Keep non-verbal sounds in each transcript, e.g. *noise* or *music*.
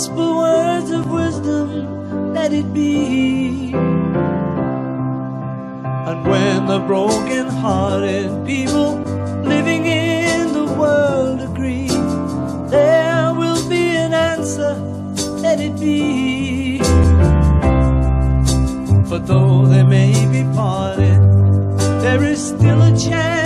Whisper words of wisdom, let it be. And when the broken hearted people living in the world agree, there will be an answer, let it be. For though they may be parted, there is still a chance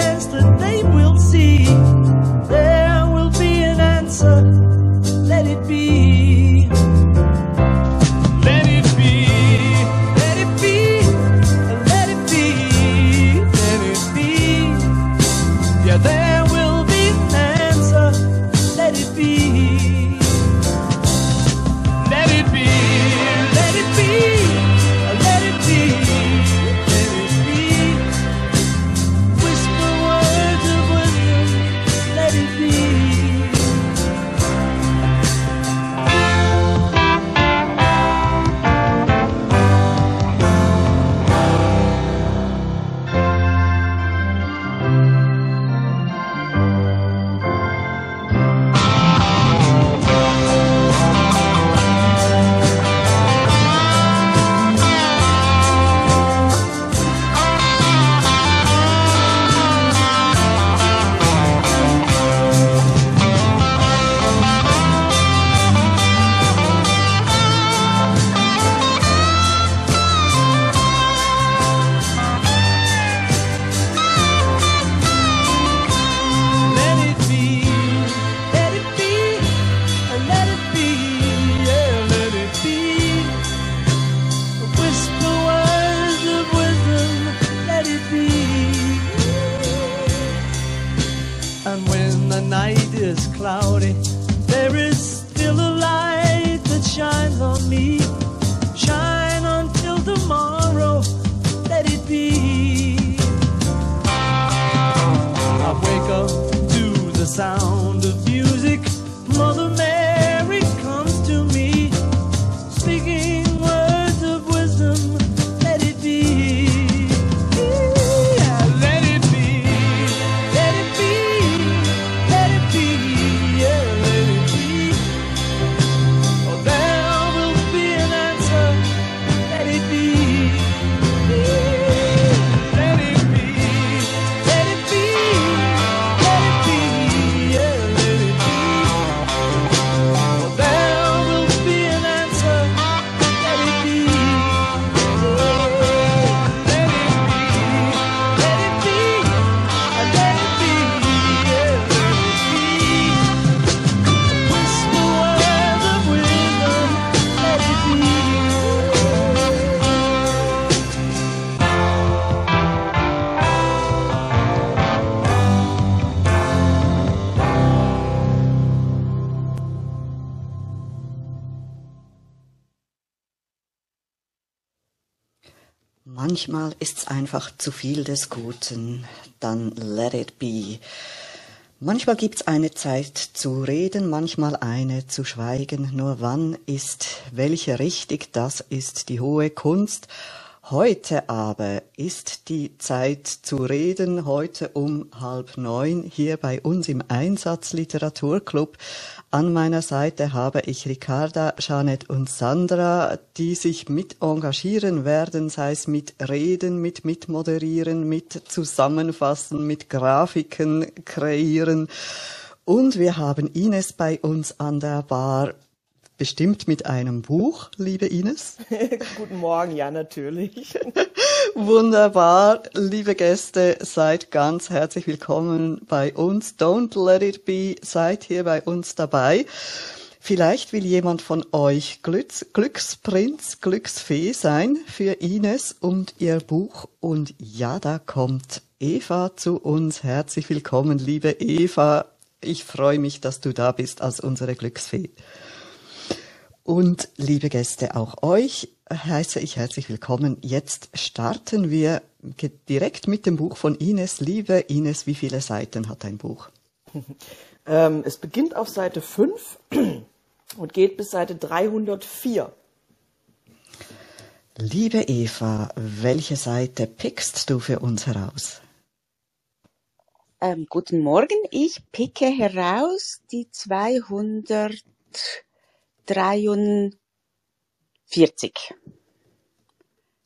einfach zu viel des Guten, dann let it be. Manchmal gibt's eine Zeit zu reden, manchmal eine zu schweigen. Nur wann ist welche richtig, das ist die hohe Kunst. Heute aber ist die Zeit zu reden, heute um halb neun hier bei uns im Einsatz Literaturclub. An meiner Seite habe ich Ricarda, Jeanette und Sandra, die sich mit engagieren werden, sei es mit Reden, mit Mitmoderieren, mit Zusammenfassen, mit Grafiken kreieren. Und wir haben Ines bei uns an der Bar, bestimmt mit einem Buch, liebe Ines. *laughs* Guten Morgen, ja, natürlich. *laughs* Wunderbar, liebe Gäste, seid ganz herzlich willkommen bei uns. Don't let it be, seid hier bei uns dabei. Vielleicht will jemand von euch Glücks, Glücksprinz, Glücksfee sein für Ines und ihr Buch. Und ja, da kommt Eva zu uns. Herzlich willkommen, liebe Eva. Ich freue mich, dass du da bist als unsere Glücksfee. Und liebe Gäste, auch euch heiße ich herzlich willkommen. Jetzt starten wir direkt mit dem Buch von Ines. Liebe Ines, wie viele Seiten hat dein Buch? *laughs* Ähm, es beginnt auf Seite 5 *clears throat* und geht bis Seite 304. Liebe Eva, welche Seite pickst du für uns heraus? Ähm, guten Morgen, ich picke heraus die 243.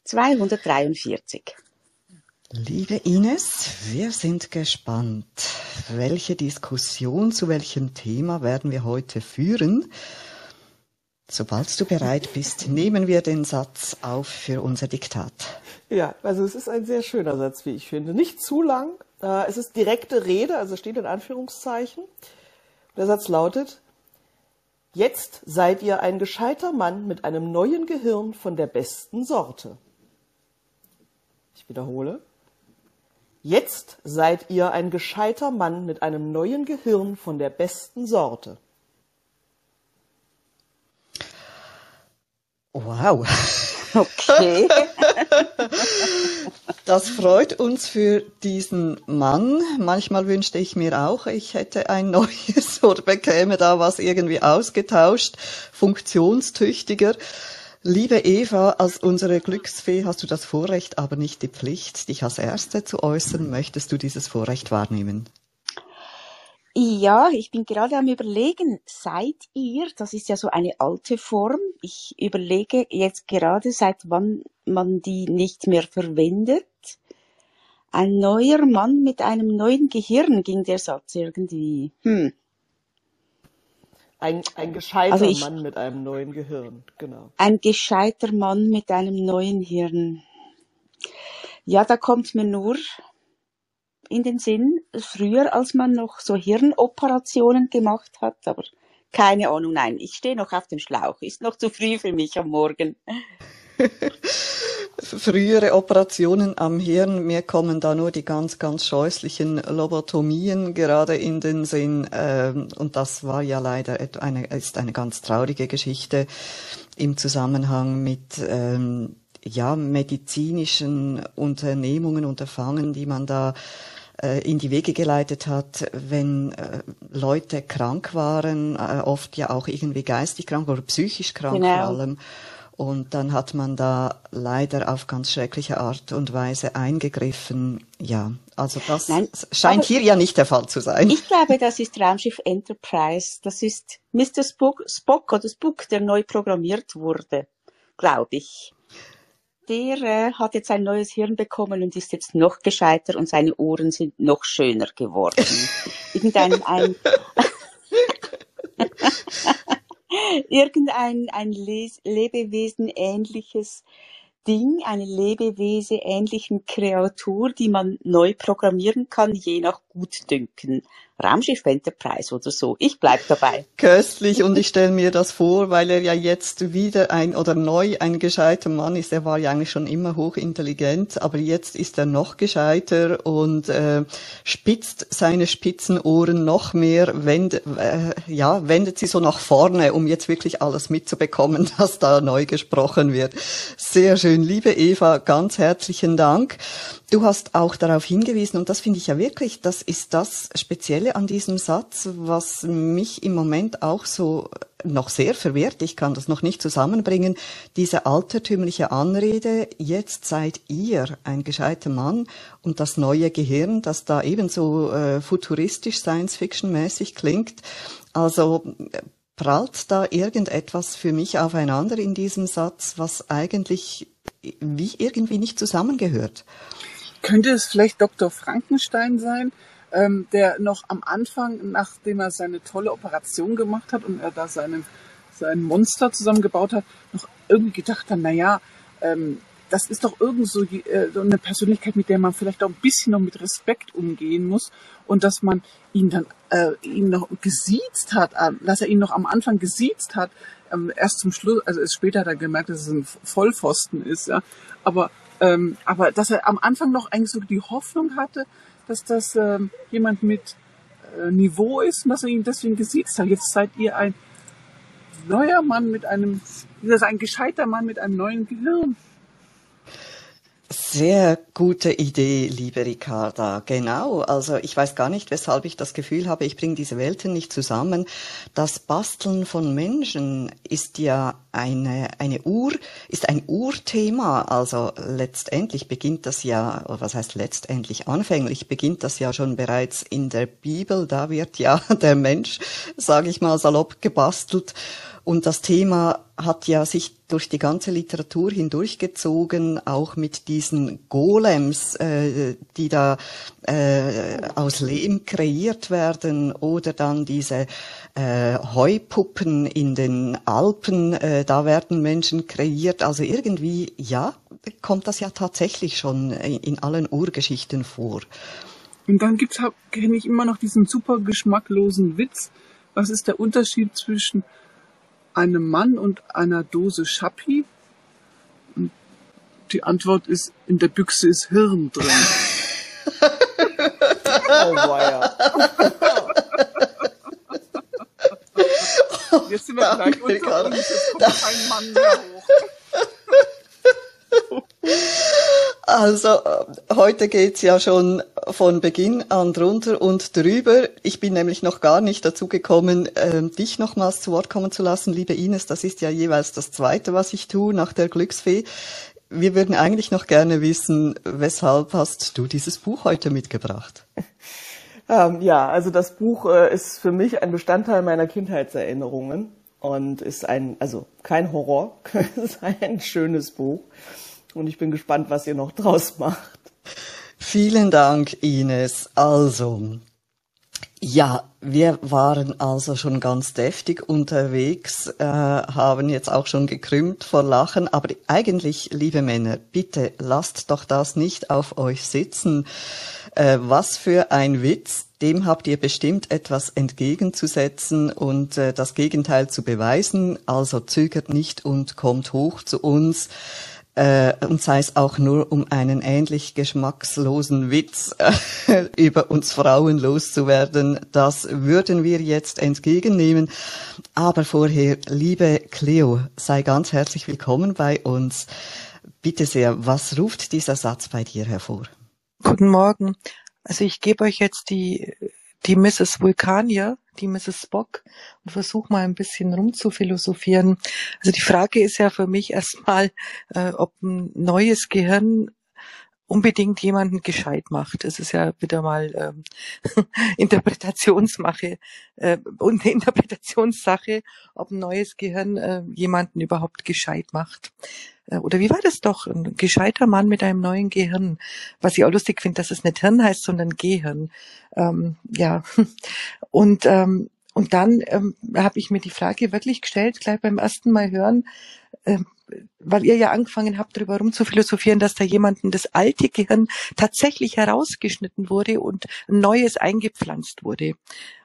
243. Liebe Ines, wir sind gespannt. Welche Diskussion zu welchem Thema werden wir heute führen? Sobald du bereit bist, nehmen wir den Satz auf für unser Diktat. Ja, also es ist ein sehr schöner Satz, wie ich finde. Nicht zu lang. Äh, es ist direkte Rede, also steht in Anführungszeichen. Der Satz lautet, Jetzt seid ihr ein gescheiter Mann mit einem neuen Gehirn von der besten Sorte. Ich wiederhole. Jetzt seid ihr ein gescheiter Mann mit einem neuen Gehirn von der besten Sorte. Wow. *laughs* Okay. *laughs* Das freut uns für diesen Mann. Manchmal wünschte ich mir auch, ich hätte ein neues *laughs* oder bekäme da was irgendwie ausgetauscht, funktionstüchtiger. Liebe Eva, als unsere Glücksfee hast du das Vorrecht, aber nicht die Pflicht, dich als Erste zu äußern. Möchtest du dieses Vorrecht wahrnehmen? Ja, ich bin gerade am Überlegen, seid ihr, das ist ja so eine alte Form, ich überlege jetzt gerade, seit wann man die nicht mehr verwendet. Ein neuer Mann mit einem neuen Gehirn ging der Satz irgendwie. Hm. Ein, ein gescheiter Also ich- Mann mit einem neuen Gehirn, genau. Ein gescheiter Mann mit einem neuen Hirn. Ja, da kommt mir nur in den Sinn, früher, als man noch so Hirnoperationen gemacht hat, aber keine Ahnung, nein, ich stehe noch auf dem Schlauch, ist noch zu früh für mich am Morgen. *laughs* Frühere Operationen am Hirn, mir kommen da nur die ganz, ganz scheußlichen Lobotomien gerade in den Sinn. Ähm, und das war ja leider eine, ist eine ganz traurige Geschichte im Zusammenhang mit ähm, ja, medizinischen Unternehmungen, Unterfangen, die man da äh, in die Wege geleitet hat, wenn äh, Leute krank waren, äh, oft ja auch irgendwie geistig krank oder psychisch krank Genau. vor allem. Und dann hat man da leider auf ganz schreckliche Art und Weise eingegriffen. Ja, also das Nein, scheint hier ja nicht der Fall zu sein. Ich glaube, das ist Raumschiff Enterprise, das ist Mr. Spock, Spock oder Spook, der neu programmiert wurde, glaube ich. Der hat jetzt ein neues Hirn bekommen und ist jetzt noch gescheiter und seine Ohren sind noch schöner geworden. *laughs* Irgendein ein, *laughs* irgendein ein Les Lebewesen ähnliches Ding, eine Lebewesen ähnlichen Kreatur, die man neu programmieren kann, je nach Gutdünken. Raumschiff Enterprise oder so. Ich bleib dabei. *laughs* Köstlich und ich stelle mir das vor, weil er ja jetzt wieder ein oder neu ein gescheiter Mann ist. Er war ja eigentlich schon immer hochintelligent, aber jetzt ist er noch gescheiter und äh, spitzt seine spitzen Ohren noch mehr, wend, äh, ja, wendet sie so nach vorne, um jetzt wirklich alles mitzubekommen, *laughs* was da neu gesprochen wird. Sehr schön, liebe Eva, ganz herzlichen Dank. Du hast auch darauf hingewiesen, und das finde ich ja wirklich, das ist das Spezielle an diesem Satz, was mich im Moment auch so noch sehr verwirrt. Ich kann das noch nicht zusammenbringen. Diese altertümliche Anrede, jetzt seid ihr ein gescheiter Mann und das neue Gehirn, das da ebenso äh, futuristisch, Science-Fiction-mäßig klingt. Also prallt da irgendetwas für mich aufeinander in diesem Satz, was eigentlich wie irgendwie nicht zusammengehört. Könnte es vielleicht Dr. Frankenstein sein, ähm, der noch am Anfang, nachdem er seine tolle Operation gemacht hat und er da seinen, sein Monster zusammengebaut hat, noch irgendwie gedacht hat, na ja, ähm, das ist doch irgend so, äh, so eine Persönlichkeit, mit der man vielleicht auch ein bisschen noch mit Respekt umgehen muss und dass man ihn dann äh, ihn noch gesiezt hat, äh, dass er ihn noch am Anfang gesiezt hat, ähm, erst zum Schluss, also erst später er gemerkt, dass es ein Vollpfosten ist, ja, aber ähm, aber dass er am Anfang noch eigentlich so die Hoffnung hatte, dass das ähm, jemand mit äh, Niveau ist und dass er ihn deswegen gesiezt hat. Jetzt seid ihr ein neuer Mann mit einem, das ist ein gescheiter Mann mit einem neuen Gehirn. Sehr gute Idee, liebe Ricarda. Genau. Also ich weiß gar nicht, weshalb ich das Gefühl habe, ich bringe diese Welten nicht zusammen. Das Basteln von Menschen ist ja eine, eine Ur, ist ein Urthema. Also letztendlich beginnt das ja, was heißt letztendlich? Anfänglich beginnt das ja schon bereits in der Bibel. Da wird ja *laughs* der Mensch, sage ich mal salopp, gebastelt. Und das Thema hat ja sich durch die ganze Literatur hindurchgezogen, auch mit diesen Golems, äh, die da äh, aus Lehm kreiert werden, oder dann diese äh, Heupuppen in den Alpen, äh, da werden Menschen kreiert. Also irgendwie, ja, kommt das ja tatsächlich schon in allen Urgeschichten vor. Und dann gibt's, kenne ich immer noch diesen super geschmacklosen Witz. Was ist der Unterschied zwischen einem Mann und einer Dose Schappi? Und die Antwort ist, in der Büchse ist Hirn drin. *laughs* Oh weia. *laughs* Jetzt sind wir gleich Danke, unter uns, jetzt kommt kein Mann mehr hoch. Also äh, heute geht's ja schon von Beginn an drunter und drüber. Ich bin nämlich noch gar nicht dazu gekommen, ähm, dich nochmals zu Wort kommen zu lassen, liebe Ines. Das ist ja jeweils das Zweite, was ich tue nach der Glücksfee. Wir würden eigentlich noch gerne wissen, weshalb hast du dieses Buch heute mitgebracht? *laughs* Ähm, ja, also das Buch äh, ist für mich ein Bestandteil meiner Kindheitserinnerungen und ist ein, also kein Horror, *laughs* ist ein schönes Buch. Und ich bin gespannt, was ihr noch draus macht. Vielen Dank, Ines. Also, ja, wir waren also schon ganz deftig unterwegs, äh, haben jetzt auch schon gekrümmt vor Lachen, aber eigentlich, liebe Männer, bitte lasst doch das nicht auf euch sitzen. Äh, was für ein Witz, dem habt ihr bestimmt etwas entgegenzusetzen und äh, das Gegenteil zu beweisen, also zögert nicht und kommt hoch zu uns äh, und sei es auch nur um einen ähnlich geschmackslosen Witz äh, *laughs* über uns Frauen loszuwerden, das würden wir jetzt entgegennehmen. Aber vorher, liebe Cleo, sei ganz herzlich willkommen bei uns. Bitte sehr, was ruft dieser Satz bei dir hervor? Guten Morgen. Also ich gebe euch jetzt die, die Mrs. Vulkanier, die Mrs. Spock und versuche mal ein bisschen rumzuphilosophieren. Also die Frage ist ja für mich erstmal, äh, ob ein neues Gehirn unbedingt jemanden gescheit macht. Es ist ja wieder mal ähm, *laughs* Interpretationsmache äh, und Interpretationssache, ob ein neues Gehirn äh, jemanden überhaupt gescheit macht. Äh, oder wie war das doch? Ein gescheiter Mann mit einem neuen Gehirn. Was ich auch lustig finde, dass es nicht Hirn heißt, sondern Gehirn. Ähm, ja. *laughs* Und ähm, und dann ähm, habe ich mir die Frage wirklich gestellt, gleich beim ersten Mal hören, ähm, weil ihr ja angefangen habt, darüber rumzuphilosophieren, dass da jemanden das alte Gehirn tatsächlich herausgeschnitten wurde und ein neues eingepflanzt wurde.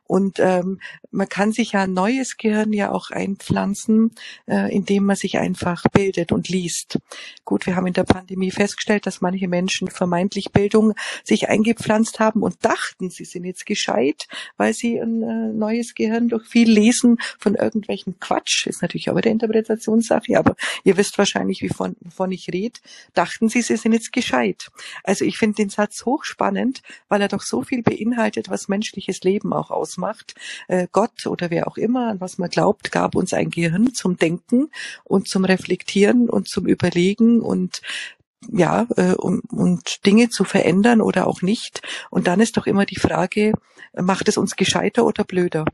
Und ähm, man kann sich ja ein neues Gehirn ja auch einpflanzen, äh, indem man sich einfach bildet und liest. Gut, wir haben in der Pandemie festgestellt, dass manche Menschen vermeintlich Bildung sich eingepflanzt haben und dachten, sie sind jetzt gescheit, weil sie ein äh, neues Gehirn durch viel Lesen von irgendwelchen Quatsch, ist natürlich auch wieder Interpretationssache, aber ihr wisst wahrscheinlich, wie von, wovon ich rede, dachten sie, sie sind jetzt gescheit. Also ich finde den Satz hochspannend, weil er doch so viel beinhaltet, was menschliches Leben auch ausmacht macht. Äh, Gott oder wer auch immer, an was man glaubt, gab uns ein Gehirn zum Denken und zum Reflektieren und zum Überlegen und ja, äh, und, und Dinge zu verändern oder auch nicht. Und dann ist doch immer die Frage, macht es uns gescheiter oder blöder?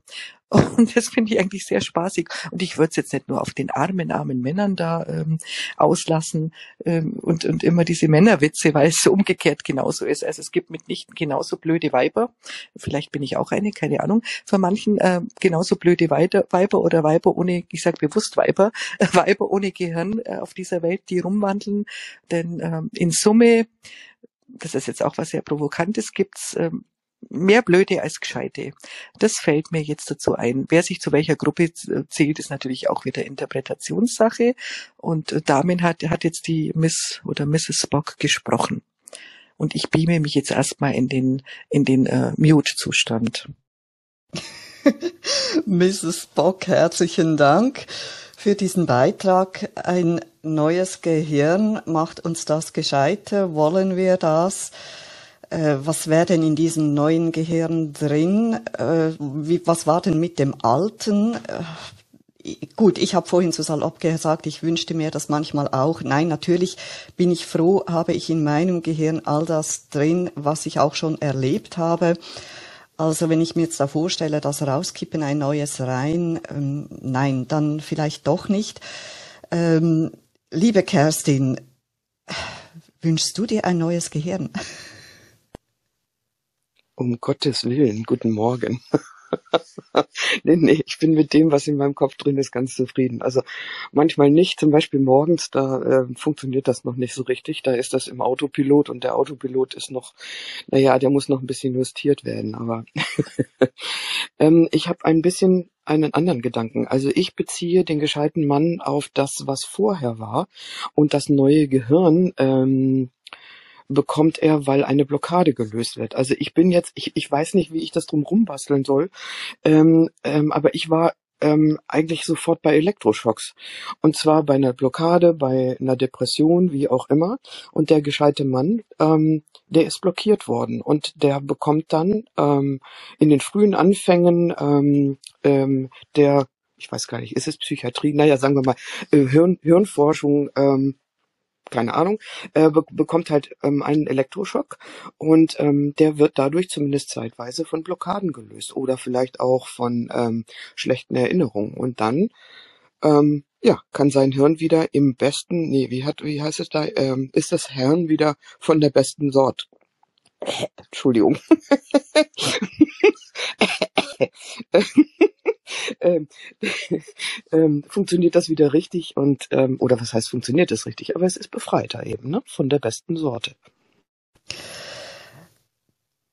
*laughs* Und das finde ich eigentlich sehr spaßig. Und ich würde es jetzt nicht nur auf den armen, armen Männern da ähm, auslassen ähm, und, und immer diese Männerwitze, weil es umgekehrt genauso ist. Also es gibt mitnichten genauso blöde Weiber. Vielleicht bin ich auch eine, keine Ahnung. Für manchen äh, genauso blöde Weiber, Weiber oder Weiber ohne, ich sage bewusst Weiber, äh, *laughs* Weiber ohne Gehirn äh, auf dieser Welt, die rumwandeln. Denn ähm, in Summe, das ist jetzt auch was sehr Provokantes, gibt's ähm, mehr Blöde als Gescheite. Das fällt mir jetzt dazu ein. Wer sich zu welcher Gruppe zählt, ist natürlich auch wieder Interpretationssache. Und äh, damit hat, hat jetzt die Miss oder Mrs. Spock gesprochen. Und ich beame mich jetzt erstmal in den, in den äh, Mute-Zustand. *laughs* Mrs. Bock, herzlichen Dank für diesen Beitrag. Ein neues Gehirn macht uns das gescheiter. Wollen wir das? Äh, was wäre denn in diesem neuen Gehirn drin? Äh, wie, was war denn mit dem alten? Äh, gut, ich habe vorhin zu salopp gesagt, ich wünschte mir das manchmal auch. Nein, natürlich bin ich froh, habe ich in meinem Gehirn all das drin, was ich auch schon erlebt habe. Also wenn ich mir jetzt da vorstelle, das rauskippen, ein neues rein, ähm, nein, dann vielleicht doch nicht. Ähm, liebe Kerstin, wünschst du dir ein neues Gehirn? *laughs* Um Gottes Willen, guten Morgen. *laughs* nee, nee, ich bin mit dem, was in meinem Kopf drin ist, ganz zufrieden. Also manchmal nicht, zum Beispiel morgens, da äh, funktioniert das noch nicht so richtig. Da ist das im Autopilot und der Autopilot ist noch, naja, der muss noch ein bisschen justiert werden. Aber *laughs* ähm, ich habe ein bisschen einen anderen Gedanken. Also ich beziehe den gescheiten Mann auf das, was vorher war und das neue Gehirn. Ähm, bekommt er, weil eine Blockade gelöst wird. Also ich bin jetzt, ich, ich weiß nicht, wie ich das drum rumbasteln soll, ähm, ähm, aber ich war ähm, eigentlich sofort bei Elektroschocks. Und zwar bei einer Blockade, bei einer Depression, wie auch immer. Und der gescheite Mann, ähm, der ist blockiert worden. Und der bekommt dann ähm, in den frühen Anfängen ähm, ähm, der, ich weiß gar nicht, ist es Psychiatrie? Naja, sagen wir mal, äh, Hirn, Hirnforschung, ähm, keine Ahnung, äh, be bekommt halt ähm, einen Elektroschock und ähm, der wird dadurch zumindest zeitweise von Blockaden gelöst oder vielleicht auch von ähm, schlechten Erinnerungen und dann ähm, ja kann sein Hirn wieder im besten, nee, wie hat, wie heißt es da, ähm, ist das Hirn wieder von der besten Sort. Entschuldigung. *laughs* ähm, *laughs* ähm, funktioniert das wieder richtig und ähm, oder was heißt funktioniert das richtig? Aber es ist befreiter eben ne? von der besten Sorte.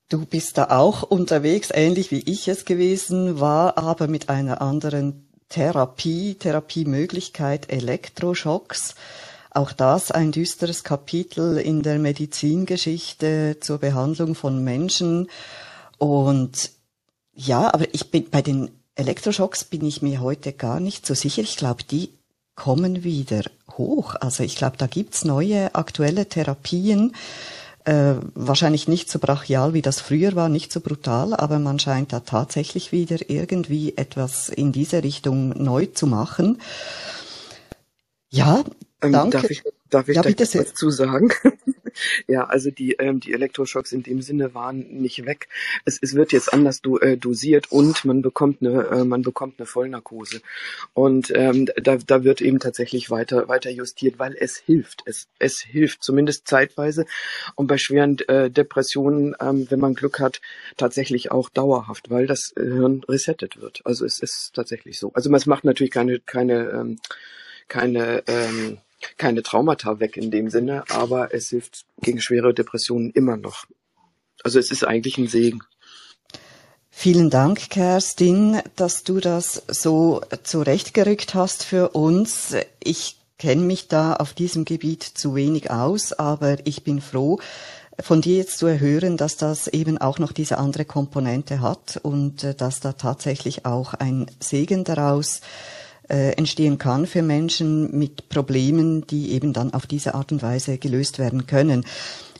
Du bist da auch unterwegs, ähnlich wie ich es gewesen war, aber mit einer anderen Therapie, Therapiemöglichkeit, Elektroschocks. Auch das ein düsteres Kapitel in der Medizingeschichte zur Behandlung von Menschen. Und ja, aber ich bin bei den Elektroschocks bin ich mir heute gar nicht so sicher. Ich glaube, die kommen wieder hoch. Also ich glaube, da gibt's neue aktuelle Therapien. Äh, wahrscheinlich nicht so brachial, wie das früher war, nicht so brutal, aber man scheint da tatsächlich wieder irgendwie etwas in diese Richtung neu zu machen. Ja, ähm, danke. Darf ich, darf ich ja, da bitte was zu sagen? *laughs* ja, also die, ähm, die Elektroschocks in dem Sinne waren nicht weg. Es, es wird jetzt anders do, äh, dosiert und man bekommt eine, äh, man bekommt eine Vollnarkose. Und ähm, da, da wird eben tatsächlich weiter, weiter justiert, weil es hilft. Es, es hilft zumindest zeitweise und bei schweren äh, Depressionen, ähm, wenn man Glück hat, tatsächlich auch dauerhaft, weil das Hirn resettet wird. Also es ist tatsächlich so. Also es macht natürlich keine, keine, ähm, keine ähm, keine Traumata weg in dem Sinne, aber es hilft gegen schwere Depressionen immer noch. Also es ist eigentlich ein Segen. Vielen Dank, Kerstin, dass du das so zurechtgerückt hast für uns. Ich kenne mich da auf diesem Gebiet zu wenig aus, aber ich bin froh, von dir jetzt zu erhören, dass das eben auch noch diese andere Komponente hat und äh, dass da tatsächlich auch ein Segen daraus äh, entstehen kann für Menschen mit Problemen, die eben dann auf diese Art und Weise gelöst werden können.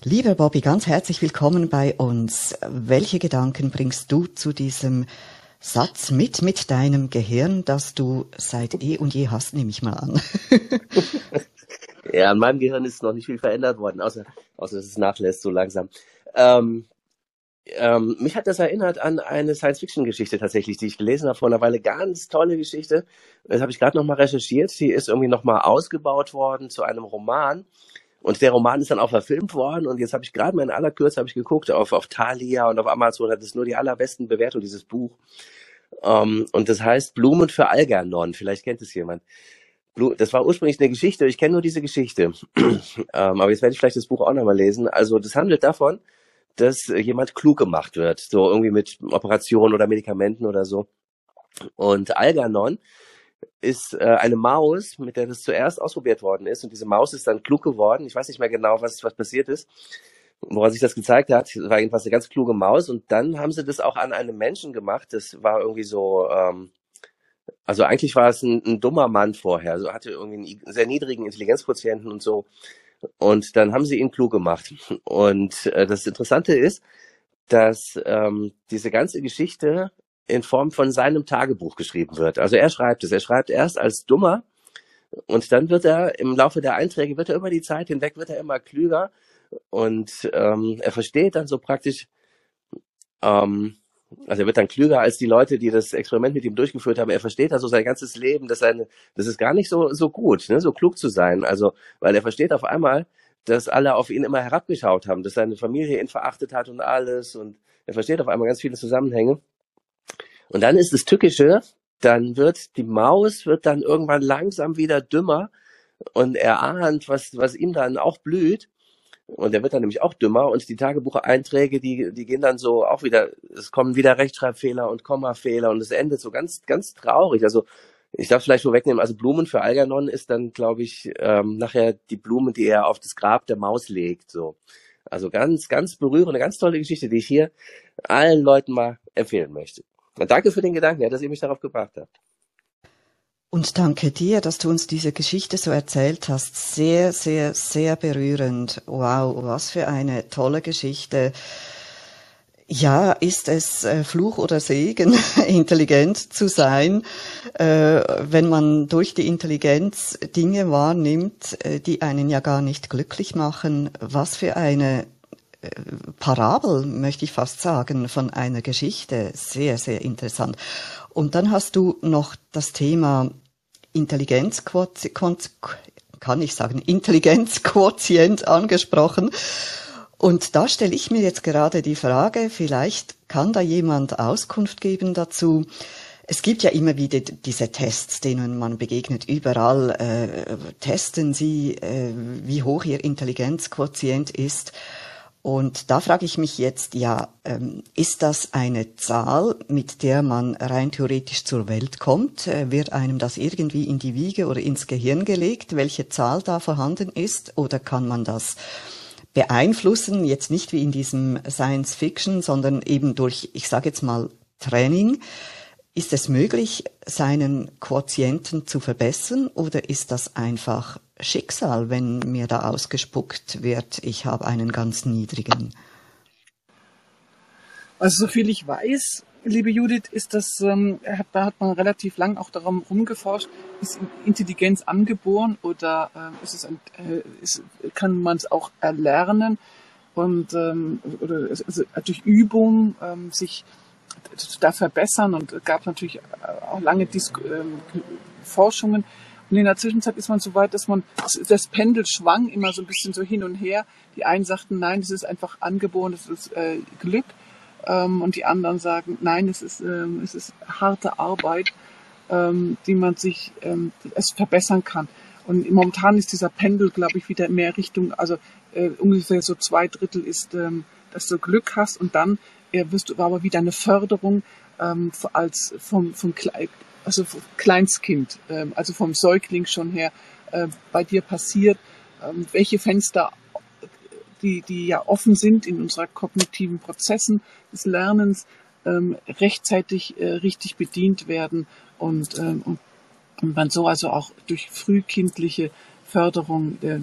Lieber Bobby, ganz herzlich willkommen bei uns. Welche Gedanken bringst du zu diesem Satz mit, mit deinem Gehirn, das du seit eh und je hast, nehme ich mal an. *laughs* ja, an meinem Gehirn ist noch nicht viel verändert worden, außer, außer dass es nachlässt so langsam. Ähm, ähm, mich hat das erinnert an eine Science-Fiction-Geschichte tatsächlich, die ich gelesen habe vor einer Weile. Ganz tolle Geschichte. Das habe ich gerade nochmal recherchiert. Die ist irgendwie nochmal ausgebaut worden zu einem Roman. Und der Roman ist dann auch verfilmt worden. Und jetzt habe ich gerade mal in aller Kürze ich geguckt auf, auf Thalia und auf Amazon hat es nur die allerbesten Bewertungen, dieses Buch. Ähm, und das heißt Blumen für Algernon. Vielleicht kennt es jemand. Das war ursprünglich eine Geschichte, ich kenne nur diese Geschichte. *clears throat* ähm, aber jetzt werde ich vielleicht das Buch auch nochmal lesen. Also das handelt davon, dass jemand klug gemacht wird, so irgendwie mit Operationen oder Medikamenten oder so. Und Algernon ist äh, eine Maus, mit der das zuerst ausprobiert worden ist. Und diese Maus ist dann klug geworden. Ich weiß nicht mehr genau, was, was passiert ist. woran sich das gezeigt hat, war jedenfalls eine ganz kluge Maus und dann haben sie das auch an einem Menschen gemacht. Das war irgendwie so, ähm, also eigentlich war es ein, ein dummer Mann vorher, also hatte irgendwie einen sehr niedrigen Intelligenzquotienten und so. Und dann haben sie ihn klug gemacht. *laughs* Und äh, das Interessante ist, dass ähm, diese ganze Geschichte in Form von seinem Tagebuch geschrieben wird. Also er schreibt es. Er schreibt erst als Dummer und dann wird er im Laufe der Einträge, wird er über die Zeit hinweg, wird er immer klüger und ähm, er versteht dann so praktisch, ähm, also er wird dann klüger als die Leute, die das Experiment mit ihm durchgeführt haben. Er versteht also sein ganzes Leben, dass seine, das ist gar nicht so so gut, ne, so klug zu sein. Also weil er versteht auf einmal, dass alle auf ihn immer herabgeschaut haben, dass seine Familie ihn verachtet hat und alles und er versteht auf einmal ganz viele Zusammenhänge. Und dann ist das Tückische, dann wird die Maus wird dann irgendwann langsam wieder dümmer und er ahnt, was was ihm dann auch blüht und der wird dann nämlich auch dümmer und die Tagebucheinträge, die, die gehen dann so auch wieder, es kommen wieder Rechtschreibfehler und Kommafehler und es endet so ganz, ganz traurig. Also ich darf vielleicht vorwegnehmen, also Blumen für Algernon ist dann, glaube ich, ähm, nachher die Blume, die er auf das Grab der Maus legt. So. Also ganz, ganz berührende, ganz tolle Geschichte, die ich hier allen Leuten mal empfehlen möchte. Und danke für den Gedanken, dass ihr mich darauf gebracht habt. Und danke dir, dass du uns diese Geschichte so erzählt hast. Sehr, sehr, sehr berührend. Wow, was für eine tolle Geschichte. Ja, ist es äh, Fluch oder Segen, *laughs* intelligent zu sein, äh, wenn man durch die Intelligenz Dinge wahrnimmt, äh, die einen ja gar nicht glücklich machen? Was für eine Parabel, möchte ich fast sagen, von einer Geschichte. Sehr, sehr interessant. Und dann hast du noch das Thema Intelligenzquotient, kann ich sagen, Intelligenzquotient angesprochen. Und da stelle ich mir jetzt gerade die Frage, vielleicht kann da jemand Auskunft geben dazu. Es gibt ja immer wieder diese Tests, denen man begegnet. Überall äh, testen sie, äh, wie hoch ihr Intelligenzquotient ist. Und da frage ich mich jetzt, ja, ähm, ist das eine Zahl, mit der man rein theoretisch zur Welt kommt? Äh, wird einem das irgendwie in die Wiege oder ins Gehirn gelegt, welche Zahl da vorhanden ist? Oder kann man das beeinflussen, jetzt nicht wie in diesem Science Fiction, sondern eben durch, ich sage jetzt mal, Training? Ist es möglich, seinen Quotienten zu verbessern oder ist das einfach Schicksal, wenn mir da ausgespuckt wird, ich habe einen ganz niedrigen? Also soviel ich weiß, liebe Judith, ist das, ähm, da hat man relativ lang auch darum rumgeforscht, ist Intelligenz angeboren oder äh, ist es ein, äh, ist, kann man es auch erlernen und ähm, oder also durch Übung ähm, sich da verbessern und gab natürlich auch lange Dis ähm, Forschungen. Und in der Zwischenzeit ist man so weit, dass man das Pendel schwang immer so ein bisschen so hin und her. Die einen sagten, nein, das ist einfach angeboren, das ist äh, Glück. Ähm, und die anderen sagen, nein, es ist, ähm, es ist harte Arbeit, ähm, die man sich ähm, es verbessern kann. Und momentan ist dieser Pendel, glaube ich, wieder mehr Richtung, also äh, ungefähr so zwei Drittel ist, ähm, dass du Glück hast und dann er wirst du aber wieder eine Förderung ähm, als vom, vom also Kleinstkind, ähm, also vom Säugling schon her äh, bei dir passiert, ähm, welche Fenster die, die ja offen sind in unserer kognitiven Prozessen des Lernens, ähm, rechtzeitig äh, richtig bedient werden und, ähm, und, man so also auch durch frühkindliche Förderung äh,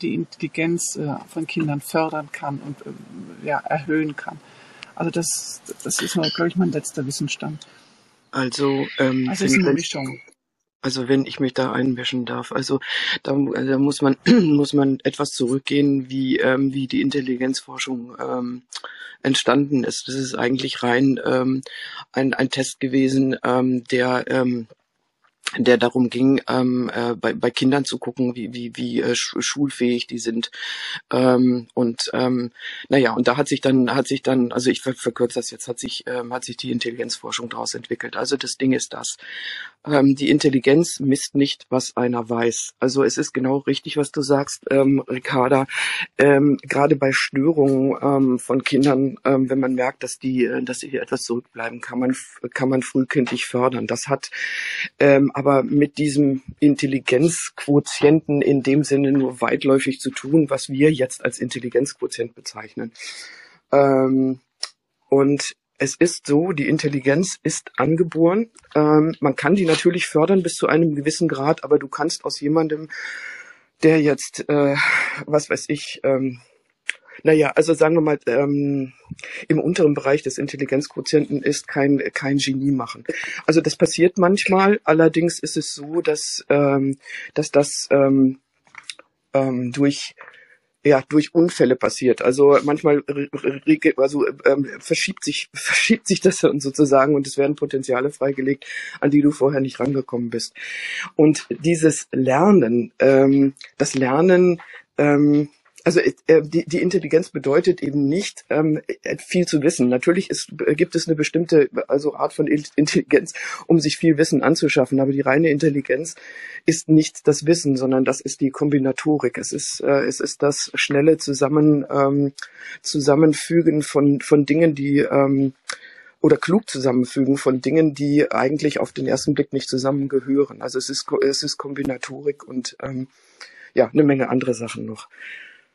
die Intelligenz äh, von Kindern fördern kann und äh, ja, erhöhen kann. Also das, das ist, glaube ich, mein letzter Wissensstand. Also, ähm, also ist eine Mischung. Also wenn ich mich da einmischen darf, also da, da muss man *clears throat* muss man etwas zurückgehen, wie ähm, wie die Intelligenzforschung ähm, entstanden ist. Das ist eigentlich rein ähm, ein ein Test gewesen, ähm, der ähm, der darum ging, ähm, äh, bei, bei Kindern zu gucken, wie, wie, wie äh, schulfähig die sind. Ähm, und ähm, naja, und da hat sich dann, hat sich dann, also ich verkürze das jetzt, hat sich, ähm, hat sich die Intelligenzforschung daraus entwickelt. Also das Ding ist das. Ähm, die Intelligenz misst nicht, was einer weiß. Also es ist genau richtig, was du sagst, ähm, Ricarda. Ähm, Gerade bei Störungen ähm, von Kindern, ähm, wenn man merkt, dass die, äh, dass sie hier etwas zurückbleiben, kann man kann man frühkindlich fördern. Das hat ähm, aber mit diesem Intelligenzquotienten in dem Sinne nur weitläufig zu tun, was wir jetzt als Intelligenzquotient bezeichnen. Ähm, und es ist so, die Intelligenz ist angeboren. Ähm, man kann die natürlich fördern bis zu einem gewissen Grad, aber du kannst aus jemandem, der jetzt, äh, was weiß ich, ähm, naja, also sagen wir mal, ähm, im unteren Bereich des Intelligenzquotienten ist kein, kein Genie machen. Also das passiert manchmal, allerdings ist es so, dass, ähm, dass das ähm, ähm, durch ja durch Unfälle passiert. Also manchmal also ähm, verschiebt sich *laughs* verschiebt sich das sozusagen und es werden Potenziale freigelegt, an die du vorher nicht rangekommen bist. Und dieses Lernen, ähm, das Lernen ähm, also äh, die, die Intelligenz bedeutet eben nicht ähm, äh, viel zu wissen. Natürlich ist, äh, gibt es eine bestimmte also Art von *laughs* Intelligenz, um sich viel Wissen anzuschaffen, aber die reine Intelligenz ist nicht das Wissen, sondern das ist die Kombinatorik. Es ist äh, es ist das schnelle Zusammen ähm, Zusammenfügen von von Dingen, die ähm, oder klug zusammenfügen von Dingen, die eigentlich auf den ersten Blick nicht zusammengehören. Also es ist es ist Kombinatorik und ähm, ja eine Menge andere Sachen noch.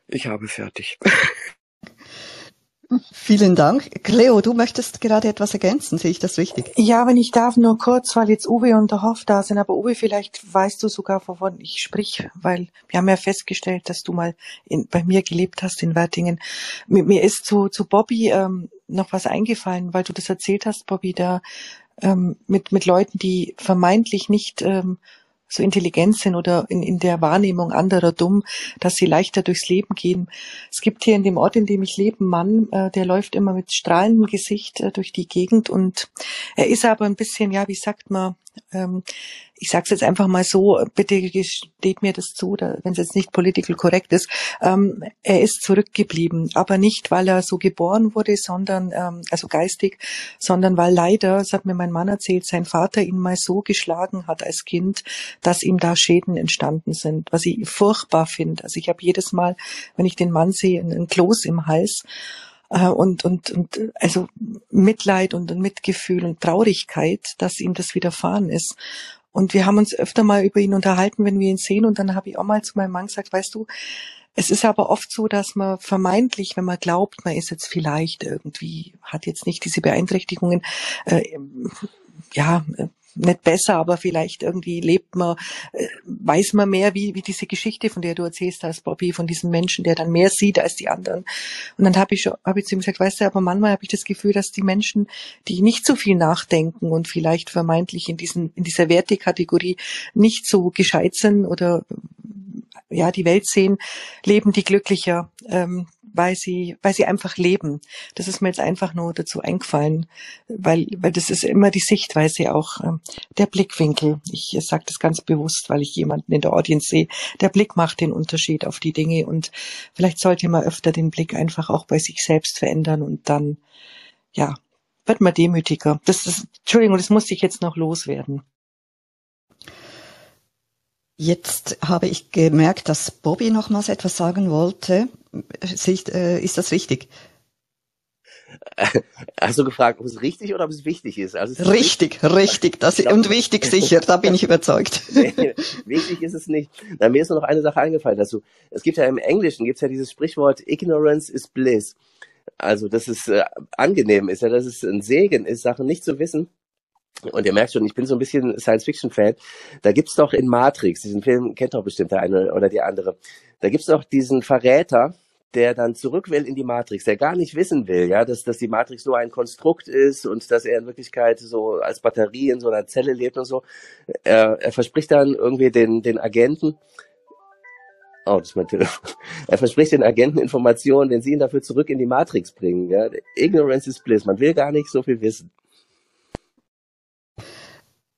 Ich habe fertig. *laughs* Vielen Dank. Cleo, du möchtest gerade etwas ergänzen, sehe ich das richtig? Ja, wenn ich darf, nur kurz, weil jetzt Uwe und der Hoff da sind. Aber Uwe, vielleicht weißt du sogar, wovon ich sprich, weil wir haben ja festgestellt, dass du mal in, bei mir gelebt hast in Wertingen. Mir, mir ist zu, zu Bobby ähm, noch was eingefallen, weil du das erzählt hast, Bobby, da ähm, mit, mit Leuten, die vermeintlich nicht ähm, so intelligent sind oder in, in der Wahrnehmung anderer dumm, dass sie leichter durchs Leben gehen. Es gibt hier in dem Ort, in dem ich lebe, einen Mann, äh, der läuft immer mit strahlendem Gesicht äh, durch die Gegend und er ist aber ein bisschen, ja, wie sagt man, ähm, ich sage es jetzt einfach mal so, bitte gesteht mir das zu, wenn es jetzt nicht political korrekt ist, ähm, er ist zurückgeblieben, aber nicht, weil er so geboren wurde, sondern, ähm, also geistig, sondern weil leider, das hat mir mein Mann erzählt, sein Vater ihn mal so geschlagen hat als Kind, dass ihm da Schäden entstanden sind, was ich furchtbar finde. Also ich habe jedes Mal, wenn ich den Mann sehe, einen Kloß im Hals äh, und, und, und also Mitleid und Mitgefühl und Traurigkeit, dass ihm das widerfahren ist. Und wir haben uns öfter mal über ihn unterhalten, wenn wir ihn sehen. Und dann habe ich auch mal zu meinem Mann gesagt, weißt du, es ist aber oft so, dass man vermeintlich, wenn man glaubt, man ist jetzt vielleicht irgendwie, hat jetzt nicht diese Beeinträchtigungen, äh, ja, nicht besser, aber vielleicht irgendwie lebt man, äh, weiß man mehr, wie, wie diese Geschichte, von der du erzählst hast, Bobby, von diesem Menschen, der dann mehr sieht als die anderen. Und dann habe ich, hab ich zu ihm gesagt, weißt du, aber manchmal habe ich das Gefühl, dass die Menschen, die nicht so viel nachdenken und vielleicht vermeintlich in diesen, in dieser Wertekategorie nicht so gescheit sind oder ja die Welt sehen, leben die glücklicher, ähm, weil sie, weil sie einfach leben. Das ist mir jetzt einfach nur dazu eingefallen, weil, weil das ist immer die Sichtweise auch, ähm, der Blickwinkel. Ich sage das ganz bewusst, weil ich jemanden in der Audience sehe. Der Blick macht den Unterschied auf die Dinge und vielleicht sollte man öfter den Blick einfach auch bei sich selbst verändern und dann, ja, wird man demütiger. Das ist, Entschuldigung, das musste ich jetzt noch loswerden. Jetzt habe ich gemerkt, dass Bobby nochmals etwas sagen wollte. Äh, ist das richtig? *laughs* Hast du gefragt, ob es richtig oder ob es wichtig ist? Also ist richtig, richtig, richtig das, und wichtig sicher, da bin ich überzeugt. *laughs* nee, wichtig ist es nicht. Na, mir ist nur noch eine Sache eingefallen dazu. Es gibt ja im Englischen, gibt es ja dieses Sprichwort, Ignorance is bliss. Also, dass es äh, angenehm ist, ja, dass es ein Segen ist, Sachen nicht zu wissen und ihr merkt schon, ich bin so ein bisschen Science-Fiction-Fan. Da gibt's doch in Matrix, diesen Film kennt doch bestimmt der eine oder die andere. Da gibt's doch diesen Verräter, der dann zurück will in die Matrix, der gar nicht wissen will, ja, dass, dass die Matrix nur ein Konstrukt ist und dass er in Wirklichkeit so als Batterie in so einer Zelle lebt und so. Er, er verspricht dann irgendwie den, den Agenten, Oh, das ist mein Telefon. *laughs* Er verspricht den Agenten Informationen, wenn sie ihn dafür zurück in die Matrix bringen. Ja? Ignorance is bliss. Man will gar nicht so viel wissen.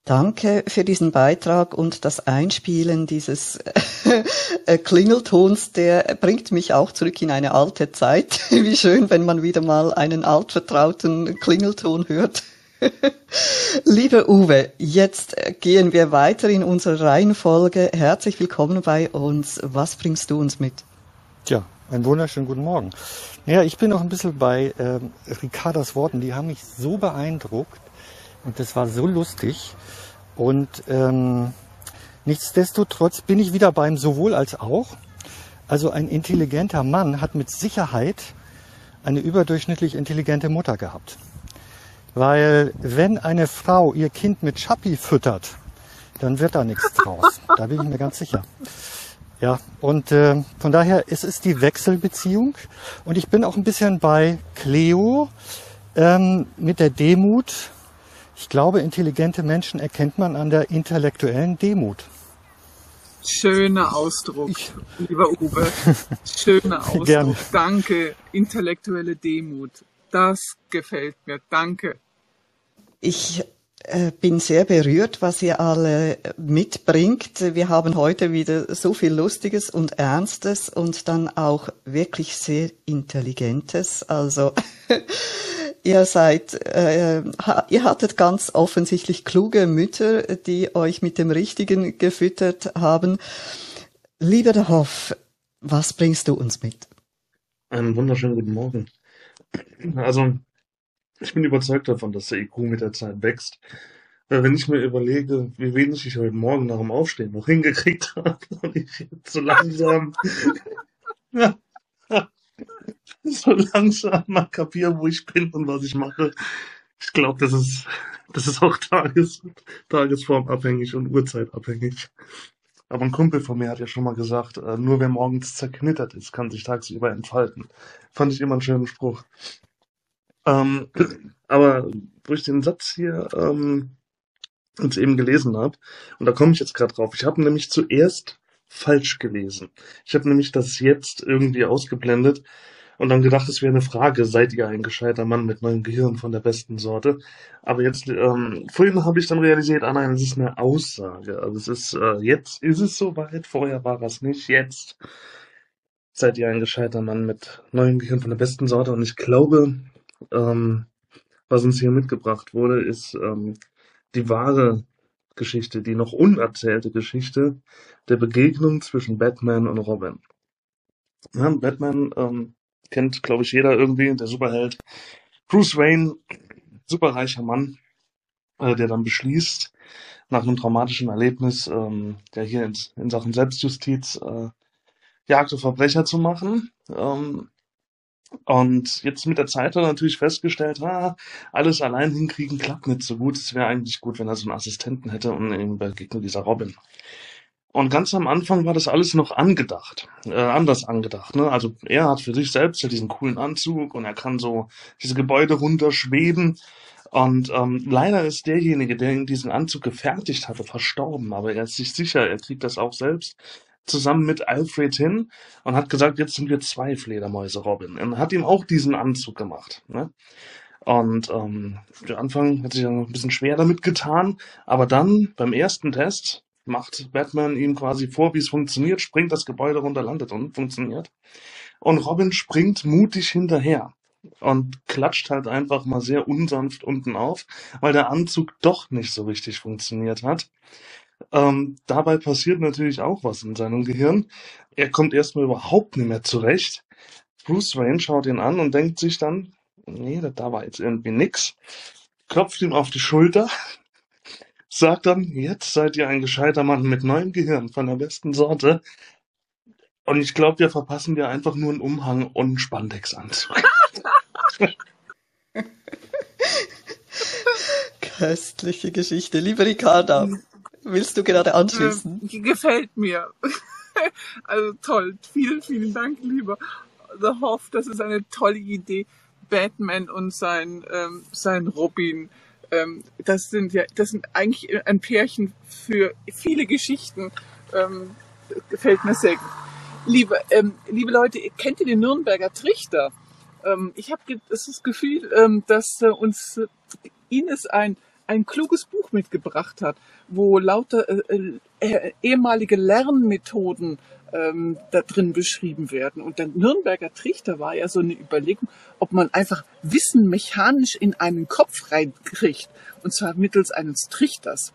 Danke für diesen Beitrag und das Einspielen dieses äh, *laughs* Klingeltons, der bringt mich auch zurück in eine alte Zeit. *laughs* Wie schön, wenn man wieder mal einen altvertrauten Klingelton hört. *laughs* Lieber Uwe, jetzt gehen wir weiter in unserer Reihenfolge. Herzlich willkommen bei uns. Was bringst du uns mit? Tja, einen wunderschönen guten Morgen. Ja, ich bin noch ein bisschen bei ähm, Ricardas Worten. Die haben mich so beeindruckt und das war so lustig. Und ähm, nichtsdestotrotz bin ich wieder beim sowohl als auch. Also ein intelligenter Mann hat mit Sicherheit eine überdurchschnittlich intelligente Mutter gehabt. Weil wenn eine Frau ihr Kind mit Schappi füttert, dann wird da nichts draus. *laughs* Da bin ich mir ganz sicher. Ja, und äh, von daher es ist die Wechselbeziehung. Und ich bin auch ein bisschen bei Cleo ähm, mit der Demut. Ich glaube, intelligente Menschen erkennt man an der intellektuellen Demut. Schöner Ausdruck, ich, lieber Uwe. Schöner *laughs* Ausdruck. Gerne. Danke. Intellektuelle Demut. Das gefällt mir. Danke. Ich bin sehr berührt, was ihr alle mitbringt. Wir haben heute wieder so viel Lustiges und Ernstes und dann auch wirklich sehr Intelligentes. Also *laughs* ihr seid, äh, ihr hattet ganz offensichtlich kluge Mütter, die euch mit dem Richtigen gefüttert haben. Lieber der Hoff, was bringst du uns mit? Einen wunderschönen guten Morgen. Also ich bin überzeugt davon, dass der IQ mit der Zeit wächst. Weil wenn ich mir überlege, wie wenig ich heute Morgen nach dem Aufstehen noch hingekriegt *laughs* habe und ich jetzt so langsam, *laughs* so langsam mal kapiere, wo ich bin und was ich mache. Ich glaube, das ist, das ist auch tages, tagesformabhängig und uhrzeitabhängig. Aber ein Kumpel von mir hat ja schon mal gesagt, äh, nur wer morgens zerknittert ist, kann sich tagsüber entfalten. Fand ich immer einen schönen Spruch. Ähm, aber wo ich den Satz hier ähm, jetzt eben gelesen habe, und da komme ich jetzt gerade drauf, ich habe nämlich zuerst falsch gelesen. Ich habe nämlich das jetzt irgendwie ausgeblendet und dann gedacht, es wäre eine Frage, seid ihr ein gescheiter Mann mit neuem Gehirn von der besten Sorte? Aber jetzt, ähm, vorhin habe ich dann realisiert, ah nein, es ist eine Aussage. Also es ist, äh, jetzt ist es soweit, vorher war es nicht, jetzt seid ihr ein gescheiter Mann mit neuem Gehirn von der besten Sorte. Und ich glaube, ähm, was uns hier mitgebracht wurde, ist ähm, die wahre Geschichte, die noch unerzählte Geschichte der Begegnung zwischen Batman und Robin. Ja, Batman ähm, kennt, glaube ich, jeder irgendwie, der Superheld. Bruce Wayne, superreicher Mann, äh, der dann beschließt, nach einem traumatischen Erlebnis, ähm, der hier in, in Sachen Selbstjustiz äh, Jagd auf Verbrecher zu machen. Ähm, und jetzt mit der Zeit hat er natürlich festgestellt, ah, alles allein hinkriegen klappt nicht so gut. Es wäre eigentlich gut, wenn er so einen Assistenten hätte und ihm begegnet dieser Robin. Und ganz am Anfang war das alles noch angedacht, äh, anders angedacht. Ne? Also er hat für sich selbst ja diesen coolen Anzug und er kann so diese Gebäude runterschweben. Und ähm, leider ist derjenige, der diesen Anzug gefertigt hatte, verstorben. Aber er ist sich sicher, er kriegt das auch selbst zusammen mit Alfred hin und hat gesagt, jetzt sind wir zwei Fledermäuse, Robin. Und hat ihm auch diesen Anzug gemacht. Ne? Und ähm, der Anfang hat sich ein bisschen schwer damit getan, aber dann beim ersten Test macht Batman ihm quasi vor, wie es funktioniert, springt das Gebäude runter, landet und funktioniert. Und Robin springt mutig hinterher und klatscht halt einfach mal sehr unsanft unten auf, weil der Anzug doch nicht so richtig funktioniert hat. Ähm, dabei passiert natürlich auch was in seinem Gehirn. Er kommt erstmal überhaupt nicht mehr zurecht. Bruce Wayne schaut ihn an und denkt sich dann, nee, da war jetzt irgendwie nix. Klopft ihm auf die Schulter, *laughs* sagt dann, jetzt seid ihr ein gescheiter Mann mit neuem Gehirn von der besten Sorte. Und ich glaube, wir verpassen dir einfach nur einen Umhang und einen Spandexanzug. *laughs* Köstliche Geschichte. Liebe Ricarda, willst du gerade anschließen? Äh, gefällt mir. *laughs* also toll. Vielen, vielen Dank, lieber The Hoff. Das ist eine tolle Idee. Batman und sein, ähm, sein Robin. Ähm, das sind ja, das sind eigentlich ein Pärchen für viele Geschichten. Ähm, gefällt mir sehr gut. Liebe, ähm, liebe Leute, kennt ihr den Nürnberger Trichter? Ähm, ich habe das Gefühl, ähm, dass äh, uns Ines ein ein kluges Buch mitgebracht hat, wo lauter äh, äh, ehemalige Lernmethoden ähm, da drin beschrieben werden. Und der Nürnberger Trichter war ja so eine Überlegung, ob man einfach Wissen mechanisch in einen Kopf reinkriegt, und zwar mittels eines Trichters.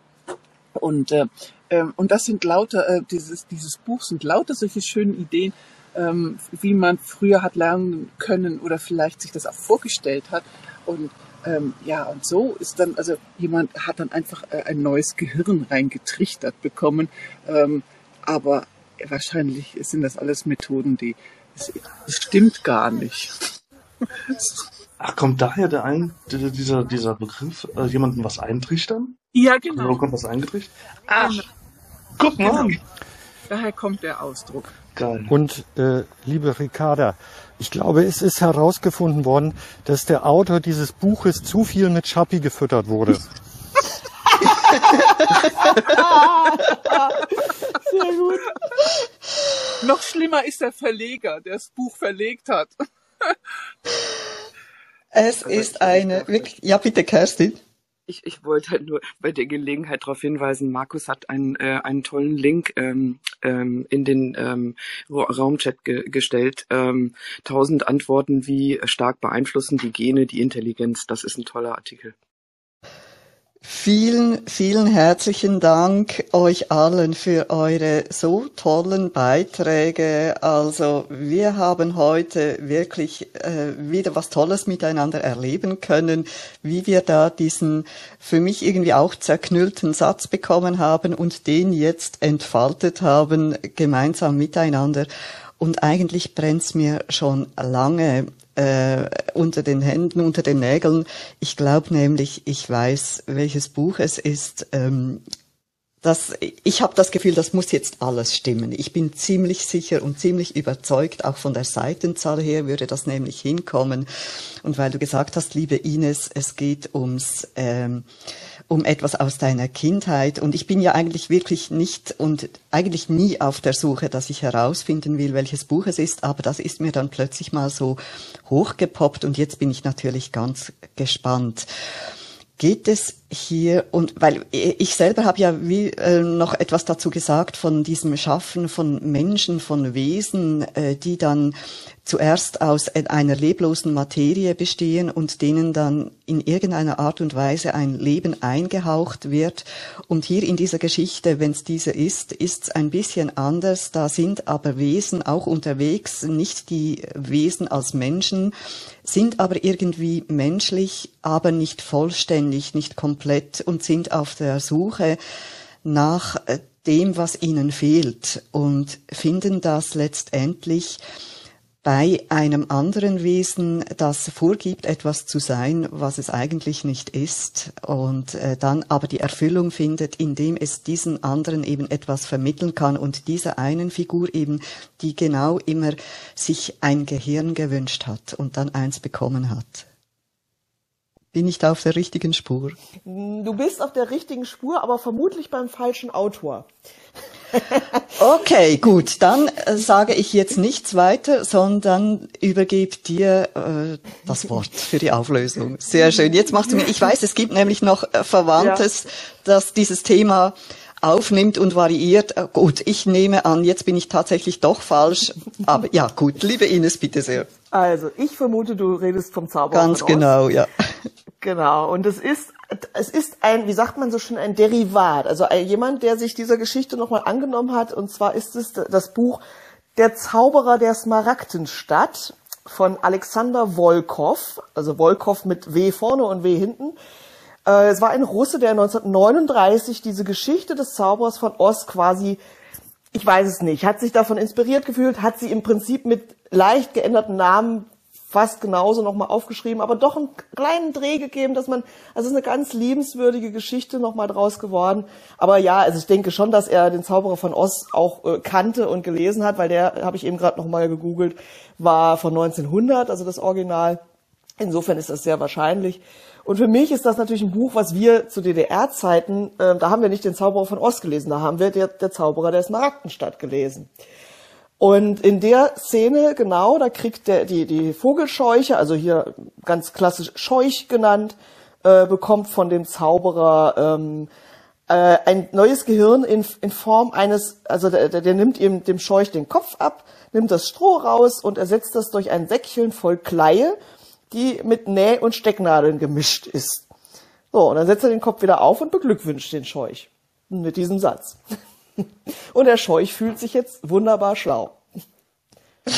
Und, äh, ähm, und das sind lauter, äh, dieses, dieses Buch sind lauter solche schönen Ideen, ähm, wie man früher hat lernen können oder vielleicht sich das auch vorgestellt hat. Und ähm, ja, und so ist dann, also jemand hat dann einfach äh, ein neues Gehirn reingetrichtert bekommen. Ähm, aber wahrscheinlich sind das alles Methoden, die, das, das stimmt gar nicht. Ach, kommt daher der ein, dieser, dieser Begriff, äh, jemandem was eintrichtern? Ja, genau. Wo kommt was eingetrichtert? Ach, guck mal genau. Daher kommt der Ausdruck. Geil. Und äh, liebe Ricarda, ich glaube, es ist herausgefunden worden, dass der Autor dieses Buches zu viel mit Schappi gefüttert wurde. *laughs* Sehr gut. Noch schlimmer ist der Verleger, der das Buch verlegt hat. Es ist eine, wirklich, ja bitte Kerstin. Ich, ich wollte halt nur bei der Gelegenheit darauf hinweisen, Markus hat einen, äh, einen tollen Link ähm, ähm, in den ähm, Raumchat ge gestellt. Ähm, tausend Antworten, wie stark beeinflussen die Gene die Intelligenz. Das ist ein toller Artikel. Vielen, vielen herzlichen Dank euch allen für eure so tollen Beiträge. Also wir haben heute wirklich äh, wieder was Tolles miteinander erleben können, wie wir da diesen für mich irgendwie auch zerknüllten Satz bekommen haben und den jetzt entfaltet haben, gemeinsam miteinander. Und eigentlich brennt's mir schon lange äh, unter den Händen, unter den Nägeln. Ich glaube nämlich, ich weiß, welches Buch es ist. Ähm, das, ich habe das Gefühl, das muss jetzt alles stimmen. Ich bin ziemlich sicher und ziemlich überzeugt, auch von der Seitenzahl her würde das nämlich hinkommen. Und weil du gesagt hast, liebe Ines, es geht ums ähm, um etwas aus deiner Kindheit. Und ich bin ja eigentlich wirklich nicht und eigentlich nie auf der Suche, dass ich herausfinden will, welches Buch es ist, aber das ist mir dann plötzlich mal so hochgepoppt und jetzt bin ich natürlich ganz gespannt. Geht es hier und weil ich selber habe ja wie äh, noch etwas dazu gesagt von diesem Schaffen von Menschen, von Wesen, äh, die dann zuerst aus einer leblosen Materie bestehen und denen dann in irgendeiner Art und Weise ein Leben eingehaucht wird. Und hier in dieser Geschichte, wenn es diese ist, ist es ein bisschen anders. Da sind aber Wesen auch unterwegs, nicht die Wesen als Menschen, sind aber irgendwie menschlich, aber nicht vollständig, nicht komplett und sind auf der Suche nach äh, dem, was ihnen fehlt und finden das letztendlich bei einem anderen Wesen, das vorgibt, etwas zu sein, was es eigentlich nicht ist, und äh, dann aber die Erfüllung findet, indem es diesen anderen eben etwas vermitteln kann und dieser einen Figur eben, die genau immer sich ein Gehirn gewünscht hat und dann eins bekommen hat. Bin ich da auf der richtigen Spur? Du bist auf der richtigen Spur, aber vermutlich beim falschen Autor. *laughs* Okay, gut, dann äh, sage ich jetzt nichts weiter, sondern übergebe dir äh, das Wort für die Auflösung. Sehr schön. Jetzt machst du mir, ich weiß, es gibt nämlich noch äh, Verwandtes, ja. das dieses Thema aufnimmt und variiert. Äh, gut, ich nehme an, jetzt bin ich tatsächlich doch falsch. Aber ja, gut, liebe Ines, bitte sehr. Also, ich vermute, du redest vom Zauberer. Ganz genau, ja. Genau. Und es ist es ist ein, wie sagt man so schön, ein Derivat. Also jemand, der sich dieser Geschichte nochmal angenommen hat. Und zwar ist es das Buch Der Zauberer der Smaragdenstadt von Alexander Volkov. Also Volkov mit W vorne und W hinten. Äh, es war ein Russe, der 1939 diese Geschichte des Zauberers von Oz quasi, ich weiß es nicht, hat sich davon inspiriert gefühlt, hat sie im Prinzip mit leicht geänderten Namen fast genauso nochmal aufgeschrieben, aber doch einen kleinen Dreh gegeben, dass man, also es ist eine ganz liebenswürdige Geschichte nochmal draus geworden. Aber ja, also ich denke schon, dass er den Zauberer von Oz auch äh, kannte und gelesen hat, weil der, habe ich eben gerade nochmal gegoogelt, war von 1900, also das Original. Insofern ist das sehr wahrscheinlich. Und für mich ist das natürlich ein Buch, was wir zu DDR-Zeiten, äh, da haben wir nicht den Zauberer von Oz gelesen, da haben wir der, der Zauberer der Smaragdenstadt gelesen. Und in der Szene, genau, da kriegt der, die, die Vogelscheuche, also hier ganz klassisch Scheuch genannt, äh, bekommt von dem Zauberer ähm, äh, ein neues Gehirn in, in Form eines, also der, der, nimmt ihm dem Scheuch den Kopf ab, nimmt das Stroh raus und ersetzt das durch ein Säckchen voll Kleie, die mit Näh- und Stecknadeln gemischt ist. So, und dann setzt er den Kopf wieder auf und beglückwünscht den Scheuch mit diesem Satz. *laughs* *laughs* Und der Scheuch fühlt sich jetzt wunderbar schlau. *laughs*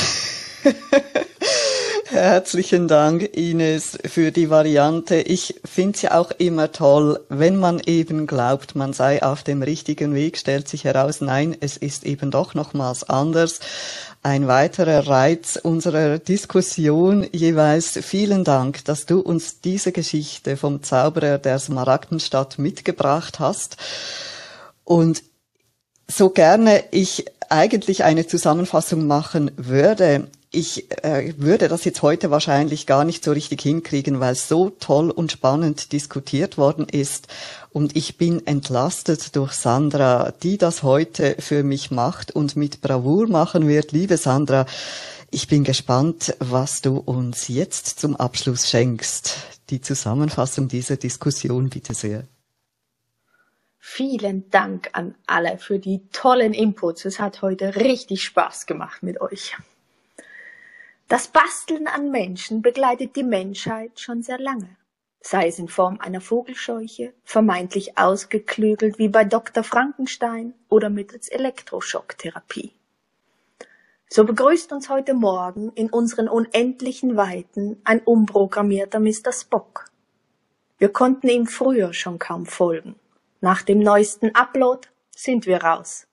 Herzlichen Dank, Ines, für die Variante. Ich finde es ja auch immer toll, wenn man eben glaubt, man sei auf dem richtigen Weg, stellt sich heraus, nein, es ist eben doch nochmals anders. Ein weiterer Reiz unserer Diskussion jeweils. Vielen Dank, dass du uns diese Geschichte vom Zauberer der Smaragdenstadt mitgebracht hast. Und so gerne ich eigentlich eine Zusammenfassung machen würde, ich äh, würde das jetzt heute wahrscheinlich gar nicht so richtig hinkriegen, weil so toll und spannend diskutiert worden ist. Und ich bin entlastet durch Sandra, die das heute für mich macht und mit Bravour machen wird. Liebe Sandra, ich bin gespannt, was du uns jetzt zum Abschluss schenkst. Die Zusammenfassung dieser Diskussion bitte sehr. Vielen Dank an alle für die tollen Inputs. Es hat heute richtig Spaß gemacht mit euch. Das Basteln an Menschen begleitet die Menschheit schon sehr lange, sei es in Form einer Vogelscheuche, vermeintlich ausgeklügelt wie bei Dr. Frankenstein oder mittels Elektroschocktherapie. So begrüßt uns heute Morgen in unseren unendlichen Weiten ein umprogrammierter Mr. Spock. Wir konnten ihm früher schon kaum folgen. Nach dem neuesten Upload sind wir raus.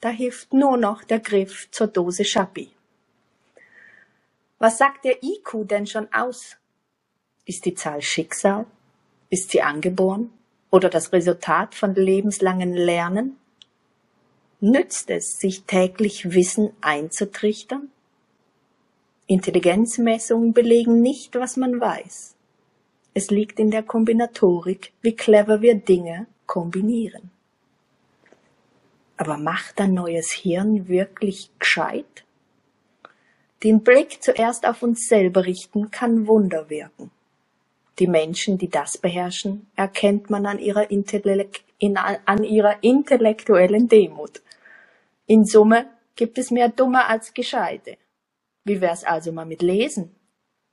Da hilft nur noch der Griff zur Dose Schappi. Was sagt der IQ denn schon aus? Ist die Zahl Schicksal? Ist sie angeboren? Oder das Resultat von lebenslangen Lernen? Nützt es, sich täglich Wissen einzutrichtern? Intelligenzmessungen belegen nicht, was man weiß. Es liegt in der Kombinatorik, wie clever wir Dinge kombinieren. Aber macht ein neues Hirn wirklich gescheit? Den Blick zuerst auf uns selber richten kann Wunder wirken. Die Menschen, die das beherrschen, erkennt man an ihrer, Intellekt, in, an ihrer intellektuellen Demut. In Summe gibt es mehr Dumme als Gescheite. Wie wär's also mal mit Lesen?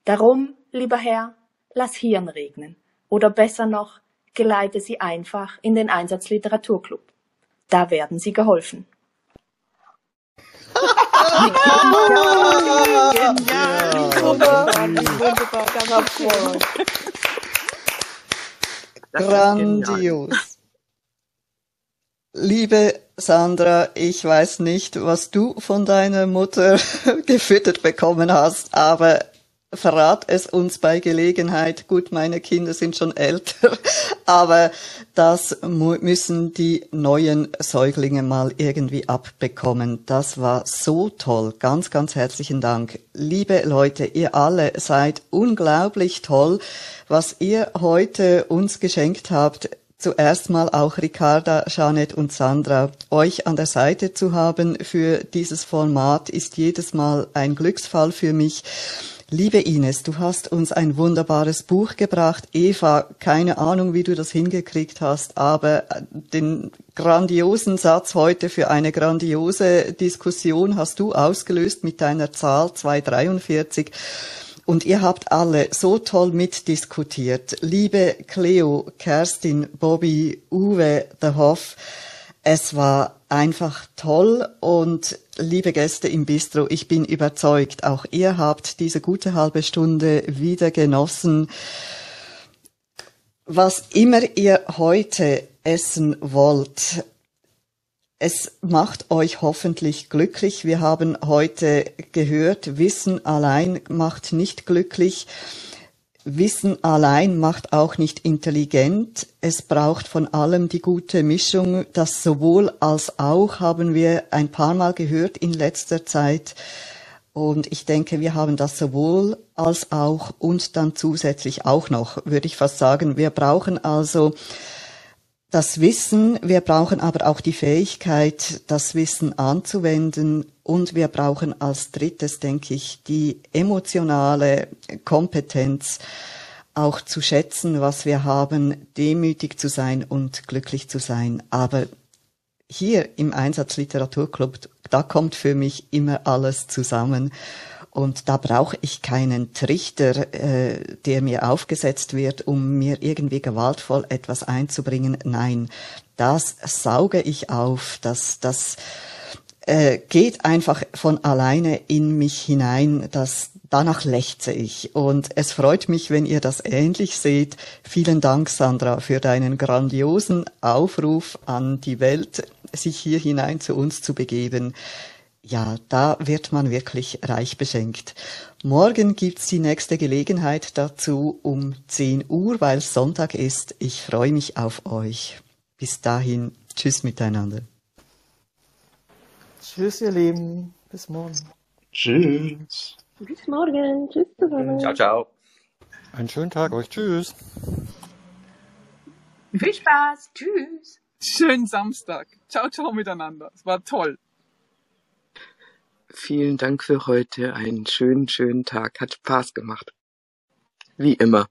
Darum, lieber Herr, lass Hirn regnen. Oder besser noch, geleite sie einfach in den Einsatzliteraturclub. Da werden sie geholfen. Grandios. Liebe Sandra, ich weiß nicht, was du von deiner Mutter *laughs* gefüttert bekommen hast, aber verrat es uns bei Gelegenheit. Gut, meine Kinder sind schon älter, *laughs* aber das müssen die neuen Säuglinge mal irgendwie abbekommen. Das war so toll. Ganz, ganz herzlichen Dank. Liebe Leute, ihr alle seid unglaublich toll, was ihr heute uns geschenkt habt. Zuerst mal auch Ricarda, Janet und Sandra. Euch an der Seite zu haben für dieses Format ist jedes Mal ein Glücksfall für mich. Liebe Ines, du hast uns ein wunderbares Buch gebracht. Eva, keine Ahnung, wie du das hingekriegt hast, aber den grandiosen Satz heute für eine grandiose Diskussion hast du ausgelöst mit deiner Zahl 243. Und ihr habt alle so toll mitdiskutiert. Liebe Cleo, Kerstin, Bobby, Uwe, The Hoff, es war einfach toll und liebe Gäste im Bistro, ich bin überzeugt, auch ihr habt diese gute halbe Stunde wieder genossen. Was immer ihr heute essen wollt, es macht euch hoffentlich glücklich. Wir haben heute gehört, Wissen allein macht nicht glücklich. Wissen allein macht auch nicht intelligent. Es braucht von allem die gute Mischung. Das sowohl als auch haben wir ein paar Mal gehört in letzter Zeit. Und ich denke, wir haben das sowohl als auch und dann zusätzlich auch noch, würde ich fast sagen. Wir brauchen also das Wissen, wir brauchen aber auch die Fähigkeit, das Wissen anzuwenden und wir brauchen als drittes, denke ich, die emotionale Kompetenz. auch zu schätzen, was wir haben, demütig zu sein und glücklich zu sein. Aber hier im Einsatz Literaturclub, da kommt für mich immer alles zusammen. Und da brauche ich keinen Trichter, äh, der mir aufgesetzt wird, um mir irgendwie gewaltvoll etwas einzubringen. Nein, das sauge ich auf, das, das äh, geht einfach von alleine in mich hinein, das danach lechze ich. Und es freut mich, wenn ihr das ähnlich seht. Vielen Dank, Sandra, für deinen grandiosen Aufruf an die Welt, sich hier hinein zu uns zu begeben. Ja, da wird man wirklich reich beschenkt. Morgen gibt's die nächste Gelegenheit dazu um 10 Uhr, weil Sonntag ist. Ich freue mich auf euch. Bis dahin, tschüss miteinander. Tschüss, ihr Lieben. Bis morgen. Tschüss. Bis morgen. Tschüss zusammen. Ciao, ciao. Einen schönen Tag euch. Tschüss. Viel Spaß. Tschüss. Schönen Samstag. Ciao, ciao miteinander. Es war toll. Vielen Dank für heute. Einen schönen, schönen Tag. Hat Spaß gemacht. Wie immer.